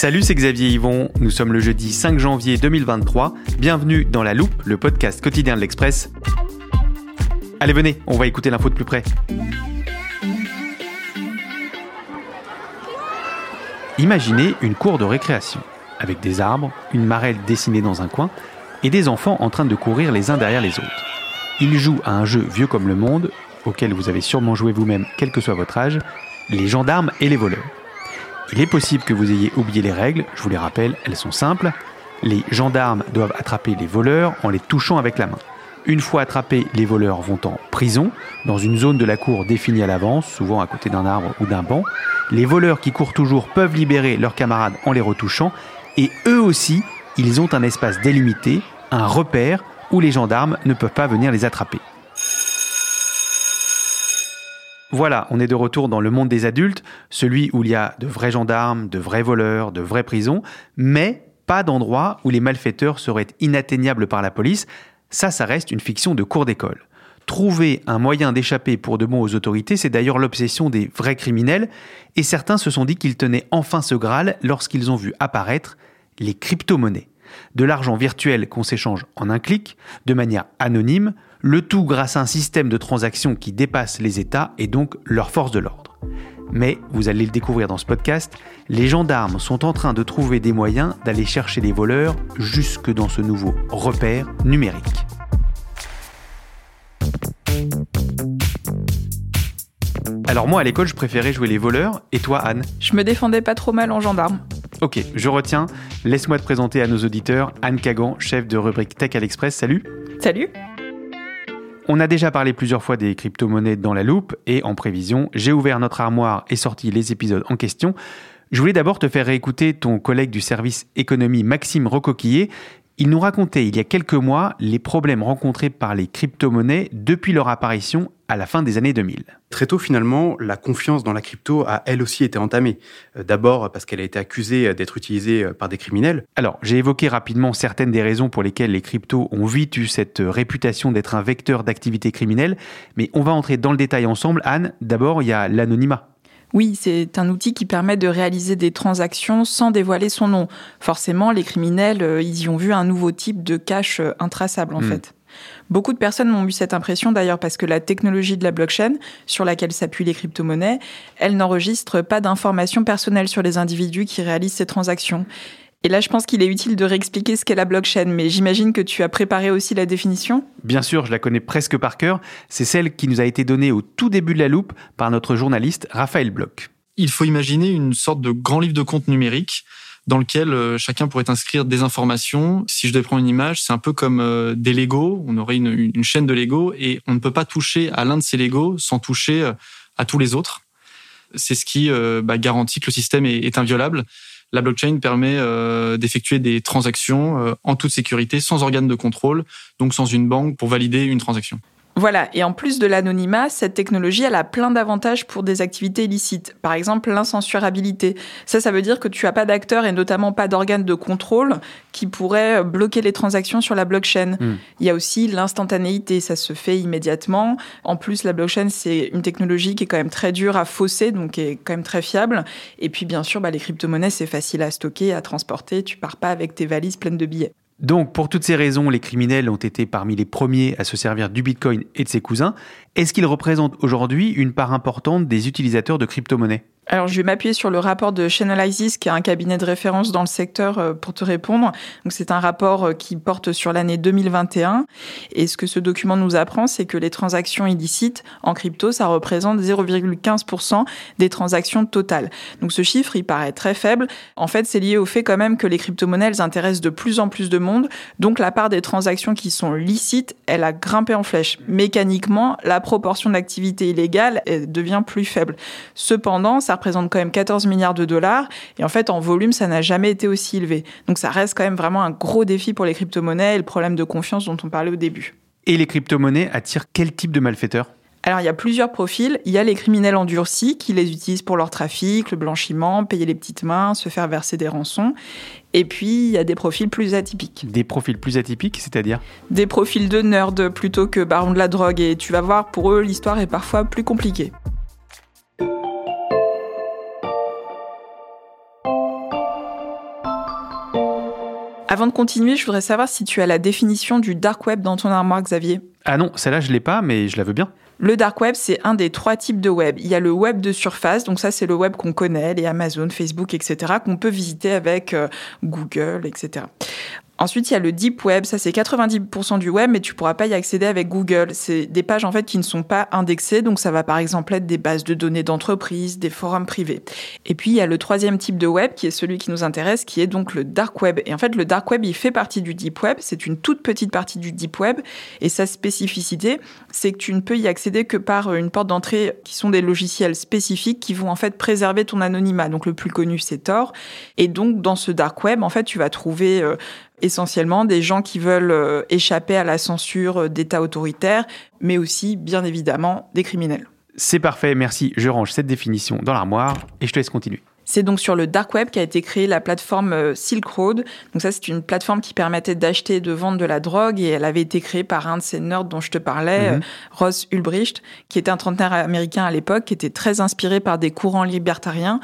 Salut, c'est Xavier Yvon. Nous sommes le jeudi 5 janvier 2023. Bienvenue dans La Loupe, le podcast quotidien de l'Express. Allez, venez, on va écouter l'info de plus près. Imaginez une cour de récréation, avec des arbres, une marelle dessinée dans un coin, et des enfants en train de courir les uns derrière les autres. Ils jouent à un jeu vieux comme le monde, auquel vous avez sûrement joué vous-même, quel que soit votre âge, les gendarmes et les voleurs. Il est possible que vous ayez oublié les règles, je vous les rappelle, elles sont simples. Les gendarmes doivent attraper les voleurs en les touchant avec la main. Une fois attrapés, les voleurs vont en prison, dans une zone de la cour définie à l'avance, souvent à côté d'un arbre ou d'un banc. Les voleurs qui courent toujours peuvent libérer leurs camarades en les retouchant, et eux aussi, ils ont un espace délimité, un repère, où les gendarmes ne peuvent pas venir les attraper. Voilà, on est de retour dans le monde des adultes, celui où il y a de vrais gendarmes, de vrais voleurs, de vraies prisons, mais pas d'endroit où les malfaiteurs seraient inatteignables par la police. Ça, ça reste une fiction de cours d'école. Trouver un moyen d'échapper pour de bon aux autorités, c'est d'ailleurs l'obsession des vrais criminels, et certains se sont dit qu'ils tenaient enfin ce Graal lorsqu'ils ont vu apparaître les crypto-monnaies. De l'argent virtuel qu'on s'échange en un clic, de manière anonyme, le tout grâce à un système de transactions qui dépasse les États et donc leur force de l'ordre. Mais, vous allez le découvrir dans ce podcast, les gendarmes sont en train de trouver des moyens d'aller chercher les voleurs jusque dans ce nouveau repère numérique. Alors moi à l'école je préférais jouer les voleurs, et toi Anne? Je me défendais pas trop mal en gendarme. Ok, je retiens. Laisse-moi te présenter à nos auditeurs Anne Kagan, chef de rubrique Tech à l'Express. Salut Salut on a déjà parlé plusieurs fois des crypto-monnaies dans la loupe et en prévision, j'ai ouvert notre armoire et sorti les épisodes en question. Je voulais d'abord te faire réécouter ton collègue du service économie Maxime Recoquillé. Il nous racontait il y a quelques mois les problèmes rencontrés par les crypto-monnaies depuis leur apparition à la fin des années 2000. Très tôt, finalement, la confiance dans la crypto a elle aussi été entamée. Euh, d'abord parce qu'elle a été accusée d'être utilisée euh, par des criminels. Alors, j'ai évoqué rapidement certaines des raisons pour lesquelles les cryptos ont vite eu cette réputation d'être un vecteur d'activité criminelle, mais on va entrer dans le détail ensemble. Anne, d'abord, il y a l'anonymat. Oui, c'est un outil qui permet de réaliser des transactions sans dévoiler son nom. Forcément, les criminels, euh, ils y ont vu un nouveau type de cash intraçable en hmm. fait. Beaucoup de personnes m'ont eu cette impression d'ailleurs parce que la technologie de la blockchain, sur laquelle s'appuient les crypto-monnaies, elle n'enregistre pas d'informations personnelles sur les individus qui réalisent ces transactions. Et là, je pense qu'il est utile de réexpliquer ce qu'est la blockchain, mais j'imagine que tu as préparé aussi la définition Bien sûr, je la connais presque par cœur. C'est celle qui nous a été donnée au tout début de la loupe par notre journaliste Raphaël Bloch. Il faut imaginer une sorte de grand livre de compte numérique dans lequel euh, chacun pourrait inscrire des informations. Si je devais prendre une image, c'est un peu comme euh, des Lego. On aurait une, une, chaîne de Lego et on ne peut pas toucher à l'un de ces Lego sans toucher euh, à tous les autres. C'est ce qui bah, garantit que le système est, est inviolable. La blockchain permet d'effectuer des transactions en toute sécurité, sans organe de contrôle, donc sans une banque pour valider une transaction. Voilà, et en plus de l'anonymat, cette technologie, elle a plein d'avantages pour des activités illicites. Par exemple, l'incensurabilité. Ça, ça veut dire que tu as pas d'acteur et notamment pas d'organe de contrôle qui pourrait bloquer les transactions sur la blockchain. Hmm. Il y a aussi l'instantanéité, ça se fait immédiatement. En plus, la blockchain, c'est une technologie qui est quand même très dure à fausser, donc qui est quand même très fiable. Et puis, bien sûr, bah, les crypto-monnaies, c'est facile à stocker, à transporter. Tu pars pas avec tes valises pleines de billets. Donc, pour toutes ces raisons, les criminels ont été parmi les premiers à se servir du Bitcoin et de ses cousins. Est-ce qu'ils représentent aujourd'hui une part importante des utilisateurs de crypto-monnaies? Alors, je vais m'appuyer sur le rapport de Chainalysis, qui est un cabinet de référence dans le secteur, euh, pour te répondre. Donc, c'est un rapport euh, qui porte sur l'année 2021. Et ce que ce document nous apprend, c'est que les transactions illicites en crypto, ça représente 0,15% des transactions totales. Donc, ce chiffre, il paraît très faible. En fait, c'est lié au fait quand même que les crypto-monnaies, elles intéressent de plus en plus de monde. Donc, la part des transactions qui sont licites, elle a grimpé en flèche. Mécaniquement, la proportion d'activité illégale devient plus faible. Cependant, ça représente quand même 14 milliards de dollars. Et en fait, en volume, ça n'a jamais été aussi élevé. Donc ça reste quand même vraiment un gros défi pour les crypto-monnaies et le problème de confiance dont on parlait au début. Et les crypto-monnaies attirent quel type de malfaiteurs? Alors, il y a plusieurs profils. Il y a les criminels endurcis qui les utilisent pour leur trafic, le blanchiment, payer les petites mains, se faire verser des rançons. Et puis, il y a des profils plus atypiques. Des profils plus atypiques, c'est-à-dire? Des profils de nerds plutôt que barons de la drogue. Et tu vas voir, pour eux, l'histoire est parfois plus compliquée. Avant de continuer, je voudrais savoir si tu as la définition du dark web dans ton armoire, Xavier. Ah non, celle-là, je l'ai pas, mais je la veux bien. Le dark web, c'est un des trois types de web. Il y a le web de surface, donc ça c'est le web qu'on connaît, les Amazon, Facebook, etc., qu'on peut visiter avec euh, Google, etc. Ensuite, il y a le deep web, ça c'est 90% du web, mais tu pourras pas y accéder avec Google. C'est des pages en fait qui ne sont pas indexées, donc ça va par exemple être des bases de données d'entreprise, des forums privés. Et puis il y a le troisième type de web qui est celui qui nous intéresse, qui est donc le dark web. Et en fait, le dark web, il fait partie du deep web. C'est une toute petite partie du deep web, et sa spécificité, c'est que tu ne peux y accéder que par une porte d'entrée qui sont des logiciels spécifiques qui vont en fait préserver ton anonymat. Donc le plus connu, c'est Tor. Et donc dans ce dark web, en fait, tu vas trouver euh, essentiellement des gens qui veulent euh, échapper à la censure euh, d'États autoritaires, mais aussi, bien évidemment, des criminels. C'est parfait, merci. Je range cette définition dans l'armoire et je te laisse continuer. C'est donc sur le dark web qu'a été créée la plateforme euh, Silk Road. Donc ça, c'est une plateforme qui permettait d'acheter et de vendre de la drogue et elle avait été créée par un de ces nerds dont je te parlais, mhm. Ross Ulbricht, qui était un trentenaire américain à l'époque, qui était très inspiré par des courants libertariens.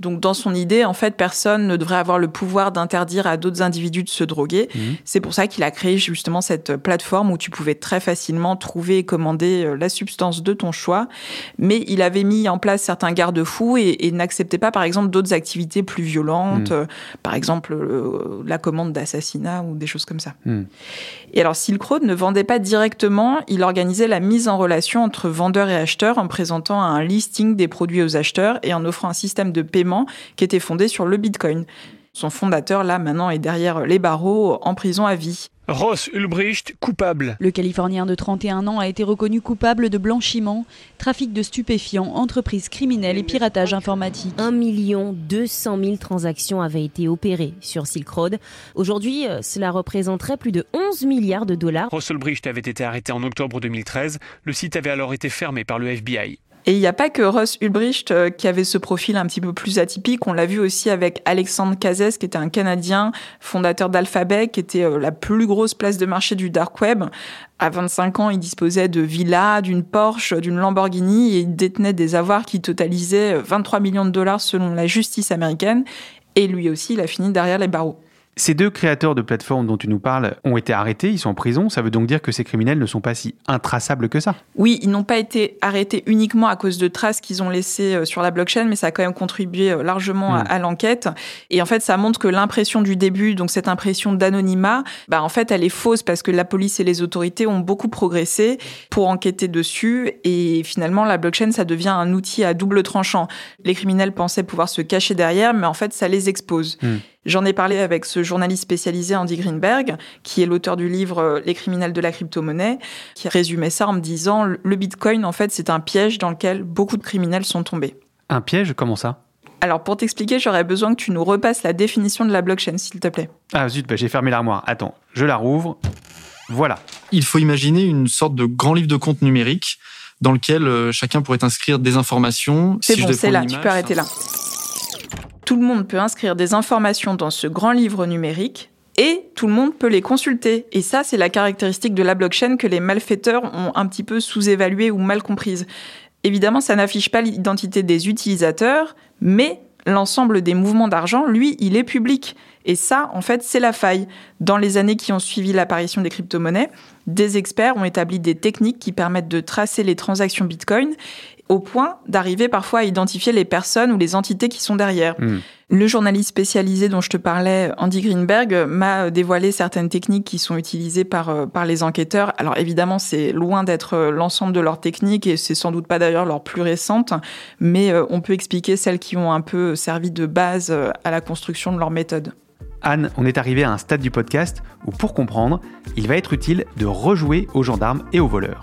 Donc dans son idée, en fait, personne ne devrait avoir le pouvoir d'interdire à d'autres individus de se droguer. Mhm. C'est pour ça qu'il a créé justement cette plateforme où tu pouvais très facilement trouver et commander euh, la substance de ton choix. Mais il avait mis en place certains garde-fous et, n'acceptait pas, par exemple, d'autres activités plus violentes, mhm. euh, par exemple euh, la commande d'assassinat ou des choses comme ça. Mhm. Et alors Silk Road ne vendait pas directement, il organisait la mise en relation entre vendeurs et acheteurs en présentant un listing des produits aux acheteurs et en offrant un système de paiement qui était fondé sur le Bitcoin. Son fondateur, là, maintenant, est derrière les barreaux, en prison à vie. Ross Ulbricht, coupable. Le Californien de 31 ans a été reconnu coupable de blanchiment, trafic de stupéfiants, entreprise criminelle et piratage informatique. 1 200 000 transactions avaient été opérées sur Silk Road. Aujourd'hui, euh, cela représenterait plus de 11 milliards de dollars. Ross Ulbricht avait été arrêté en octobre 2013. Le site avait alors été fermé par le FBI. Et il n'y a pas que Ross Ulbricht euh, qui avait ce profil un petit peu plus atypique. On l'a vu aussi avec Alexandre Cazès, qui était un Canadien, fondateur d'Alphabet, qui était euh, la plus grosse place de marché du dark web. À 25 ans, il disposait de villas, d'une Porsche, d'une Lamborghini et il détenait des avoirs qui totalisaient 23 euh, millions de dollars selon la justice américaine. Et lui aussi, il a fini derrière les barreaux. Ces deux créateurs de plateformes dont tu nous parles ont été arrêtés, ils sont en prison. Ça veut donc dire que ces criminels ne sont pas si intraçables que ça. Oui, ils n'ont pas été arrêtés uniquement à cause de traces qu'ils ont laissées euh, sur la blockchain, mais ça a quand même contribué euh, largement à, hmm. l'enquête. Et en fait, ça montre que l'impression du début, donc cette impression d'anonymat, bah en fait, elle est fausse parce que la police et les autorités ont beaucoup progressé pour enquêter dessus. Et finalement, la blockchain, ça devient un outil à double tranchant. Les criminels pensaient pouvoir se cacher derrière, mais en fait, ça les expose. Hmm. J'en ai parlé avec ce journaliste spécialisé Andy Greenberg, qui est l'auteur du livre euh, Les criminels de la crypto-monnaie, qui résumait ça en me disant le Bitcoin, en fait, c'est un piège dans lequel beaucoup de criminels sont tombés. Un piège? Comment ça? Alors pour t'expliquer, j'aurais besoin que tu nous repasses la définition de la blockchain, s'il te plaît. Ah zut, bah, j'ai fermé l'armoire. Attends, je la rouvre. Voilà. Il faut imaginer une sorte de grand livre de compte numérique dans lequel euh, chacun pourrait inscrire des informations. C'est bon, c'est là, tu peux arrêter là tout le monde peut inscrire des informations dans ce grand livre numérique et tout le monde peut les consulter. Et ça, c'est la caractéristique de la blockchain que les malfaiteurs ont un petit peu sous-évaluée ou mal comprise. Évidemment, ça n'affiche pas l'identité des utilisateurs, mais l'ensemble des mouvements d'argent, lui, il est public. Et ça, en fait, c'est la faille. Dans les années qui ont suivi l'apparition des crypto-monnaies, des experts ont établi des techniques qui permettent de tracer les transactions Bitcoin au point d'arriver parfois à identifier les personnes ou les entités qui sont derrière. Hmm. Le journaliste spécialisé dont je te parlais, Andy Greenberg, m'a dévoilé certaines techniques qui sont utilisées par, euh, par les enquêteurs. Alors évidemment, c'est loin d'être euh, l'ensemble de leurs techniques et c'est sans doute pas d'ailleurs leurs plus récentes, mais euh, on peut expliquer celles qui ont un peu servi de base à la construction de leur méthode. Anne, on est arrivé à un stade du podcast où pour comprendre, il va être utile de rejouer aux gendarmes et aux voleurs.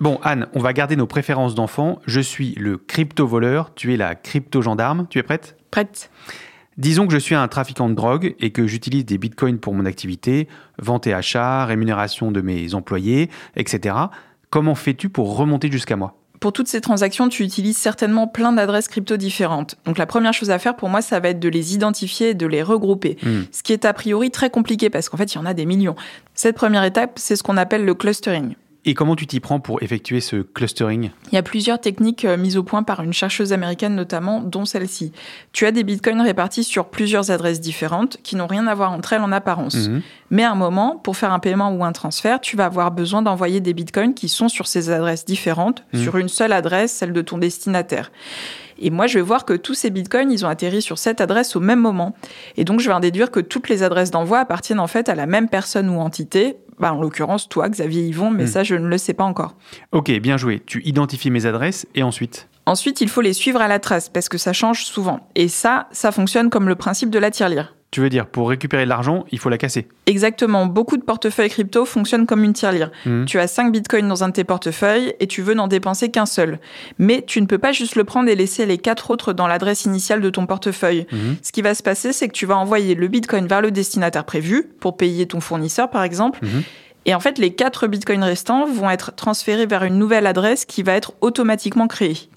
Bon, Anne, on va garder nos préférences d'enfant. Je suis le crypto-voleur, tu es la crypto-gendarme. Tu es prête? Prête. Disons que je suis un trafiquant de drogue et que j'utilise des bitcoins pour mon activité, vente et achat, rémunération de mes employés, etc. Comment fais-tu pour remonter jusqu'à moi? Pour toutes ces transactions, tu utilises certainement plein d'adresses crypto différentes. Donc la première chose à faire pour moi, ça va être de les identifier et de les regrouper. Hmm. Ce qui est a priori très compliqué parce qu'en fait, il y en a des millions. Cette première étape, c'est ce qu'on appelle le clustering. Et comment tu t'y prends pour effectuer ce clustering? Il y a plusieurs techniques euh, mises au point par une chercheuse américaine notamment, dont celle-ci. Tu as des bitcoins répartis sur plusieurs adresses différentes qui n'ont rien à voir entre elles en apparence. Mhm. Mais à un moment, pour faire un paiement ou un transfert, tu vas avoir besoin d'envoyer des bitcoins qui sont sur ces adresses différentes, Mhm. sur une seule adresse, celle de ton destinataire. Et moi, je vais voir que tous ces bitcoins, ils ont atterri sur cette adresse au même moment. Et donc, je vais en déduire que toutes les adresses d'envoi appartiennent en fait à la même personne ou entité. Bah, en l'occurrence, toi, Xavier Yvon, mais Hmm. ça, je ne le sais pas encore. Ok, bien joué. Tu identifies mes adresses et ensuite Ensuite, il faut les suivre à la trace parce que ça change souvent. Et ça, ça fonctionne comme le principe de la tirelire. Tu veux dire, pour récupérer de l'argent, il faut la casser. Exactement, beaucoup de portefeuilles crypto fonctionnent comme une tirelire. Mhm. Tu as 5 bitcoins dans un de tes portefeuilles et tu veux n'en dépenser qu'un seul. Mais tu ne peux pas juste le prendre et laisser les quatre autres dans l'adresse initiale de ton portefeuille. Mhm. Ce qui va se passer, c'est que tu vas envoyer le bitcoin vers le destinataire prévu pour payer ton fournisseur, par exemple. Mhm. Et en fait, les quatre bitcoins restants vont être transférés vers une nouvelle adresse qui va être automatiquement créée.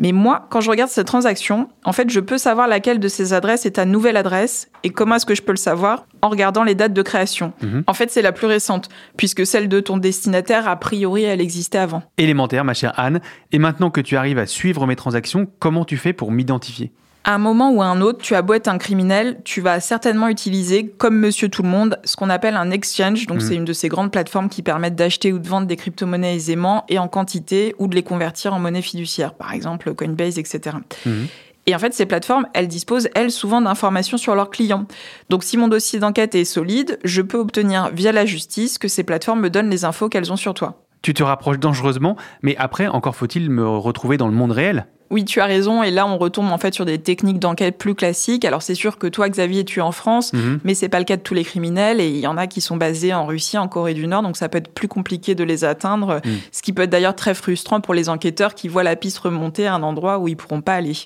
Mais moi, quand je regarde cette transaction, en fait, je peux savoir laquelle de ces adresses est ta nouvelle adresse et comment est-ce que je peux le savoir en regardant les dates de création. Mhm. En fait, c'est la plus récente, puisque celle de ton destinataire, a priori, elle existait avant. Élémentaire, ma chère Anne. Et maintenant que tu arrives à suivre mes transactions, comment tu fais pour m'identifier? À un moment ou à un autre, tu as beau être un criminel, tu vas certainement utiliser, comme monsieur tout le monde, ce qu'on appelle un exchange. Donc, Mhm. c'est une de ces grandes plateformes qui permettent d'acheter ou de vendre des crypto-monnaies aisément et en quantité ou de les convertir en monnaie fiduciaire, par exemple Coinbase, etc. Mhm. Et en fait, ces plateformes, elles disposent, elles, souvent d'informations sur leurs clients. Donc, si mon dossier d'enquête est solide, je peux obtenir via la justice que ces plateformes me donnent les infos qu'elles ont sur toi. Tu te rapproches dangereusement, mais après, encore faut-il me retrouver dans le monde réel Oui, tu as raison. Et là, on retombe en fait sur des techniques d'enquête plus classiques. Alors, c'est sûr que toi, Xavier, tu es en France, Mhm. mais c'est pas le cas de tous les criminels. Et il y en a qui sont basés en Russie, en Corée du Nord. Donc, ça peut être plus compliqué de les atteindre. Mhm. Ce qui peut être d'ailleurs très frustrant pour les enquêteurs qui voient la piste remonter à un endroit où ils pourront pas aller.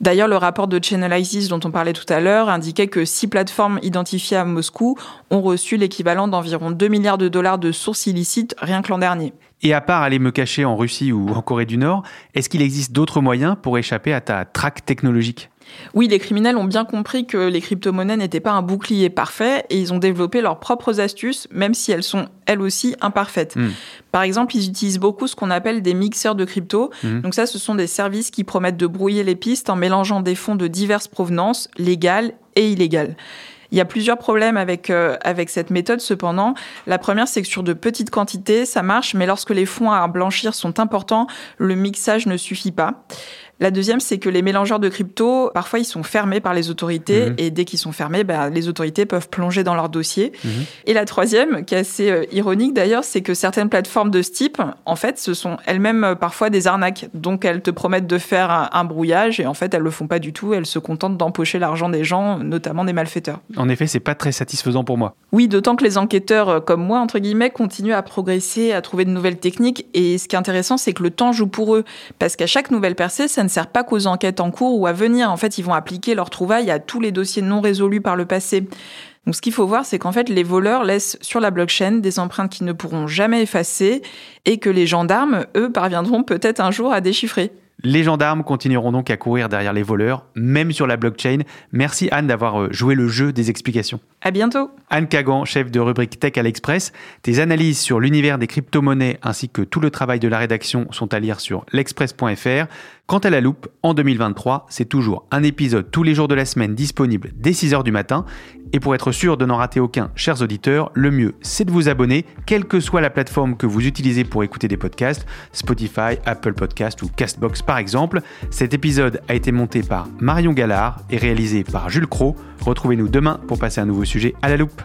D'ailleurs, le rapport de Chainalysis dont on parlait tout à l'heure indiquait que six plateformes identifiées à Moscou ont reçu l'équivalent d'environ 2 milliards de dollars de sources illicites rien que l'an dernier. Et à part aller me cacher en Russie ou en Corée du Nord, est-ce qu'il existe d'autres moyens pour échapper à ta traque technologique? Oui, les criminels ont bien compris que les crypto-monnaies n'étaient pas un bouclier parfait et ils ont développé leurs propres astuces, même si elles sont elles aussi imparfaites. Hmm. Par exemple, ils utilisent beaucoup ce qu'on appelle des mixeurs de crypto. Mhm. Donc ça, ce sont des services qui promettent de brouiller les pistes en mélangeant des fonds de diverses provenances, légales et illégales. Il y a plusieurs problèmes avec, euh, avec cette méthode, cependant. La première, c'est que sur de petites quantités, ça marche, mais lorsque les fonds à blanchir sont importants, le mixage ne suffit pas. La deuxième, c'est que les mélangeurs de crypto, parfois, ils sont fermés par les autorités, Mhm. et dès qu'ils sont fermés, ben, les autorités peuvent plonger dans leur dossier. Mhm. Et la troisième, qui est assez euh, ironique d'ailleurs, c'est que certaines plateformes de ce type, en fait, ce sont elles-mêmes euh, parfois des arnaques. Donc, elles te promettent de faire un, un brouillage, et en fait, elles le font pas du tout. Elles se contentent d'empocher l'argent des gens, notamment des malfaiteurs. En effet, c'est pas très satisfaisant pour moi. Oui, d'autant que les enquêteurs euh, comme moi, entre guillemets, continuent à progresser, à trouver de nouvelles techniques. Et ce qui est intéressant, c'est que le temps joue pour eux. Parce qu'à chaque nouvelle percée, ça ne sert pas qu'aux enquêtes en cours ou à venir. En fait, ils vont appliquer leurs trouvailles à tous les dossiers non résolus par le passé. Donc ce qu'il faut voir, c'est qu'en fait, les voleurs laissent sur la blockchain des empreintes qu'ils ne pourront jamais effacer et que les gendarmes, eux, parviendront peut-être un jour à déchiffrer. Les gendarmes continueront donc à courir derrière les voleurs, même sur la blockchain. Merci Anne d'avoir euh, joué le jeu des explications. À bientôt. Anne Kagan, chef de rubrique Tech à l'Express. Tes analyses sur l'univers des crypto-monnaies ainsi que tout le travail de la rédaction sont à lire sur l'express.fr. Quant à la loupe, en 2023, c'est toujours un épisode tous les jours de la semaine disponible dès 6h du matin. Et pour être sûr de n'en rater aucun, chers auditeurs, le mieux, c'est de vous abonner, quelle que soit la plateforme que vous utilisez pour écouter des podcasts, Spotify, Apple Podcast ou Castbox par exemple. Cet épisode a été monté par Marion Gallard et réalisé par Jules Cro. Retrouvez-nous demain pour passer un nouveau sujet à la loupe.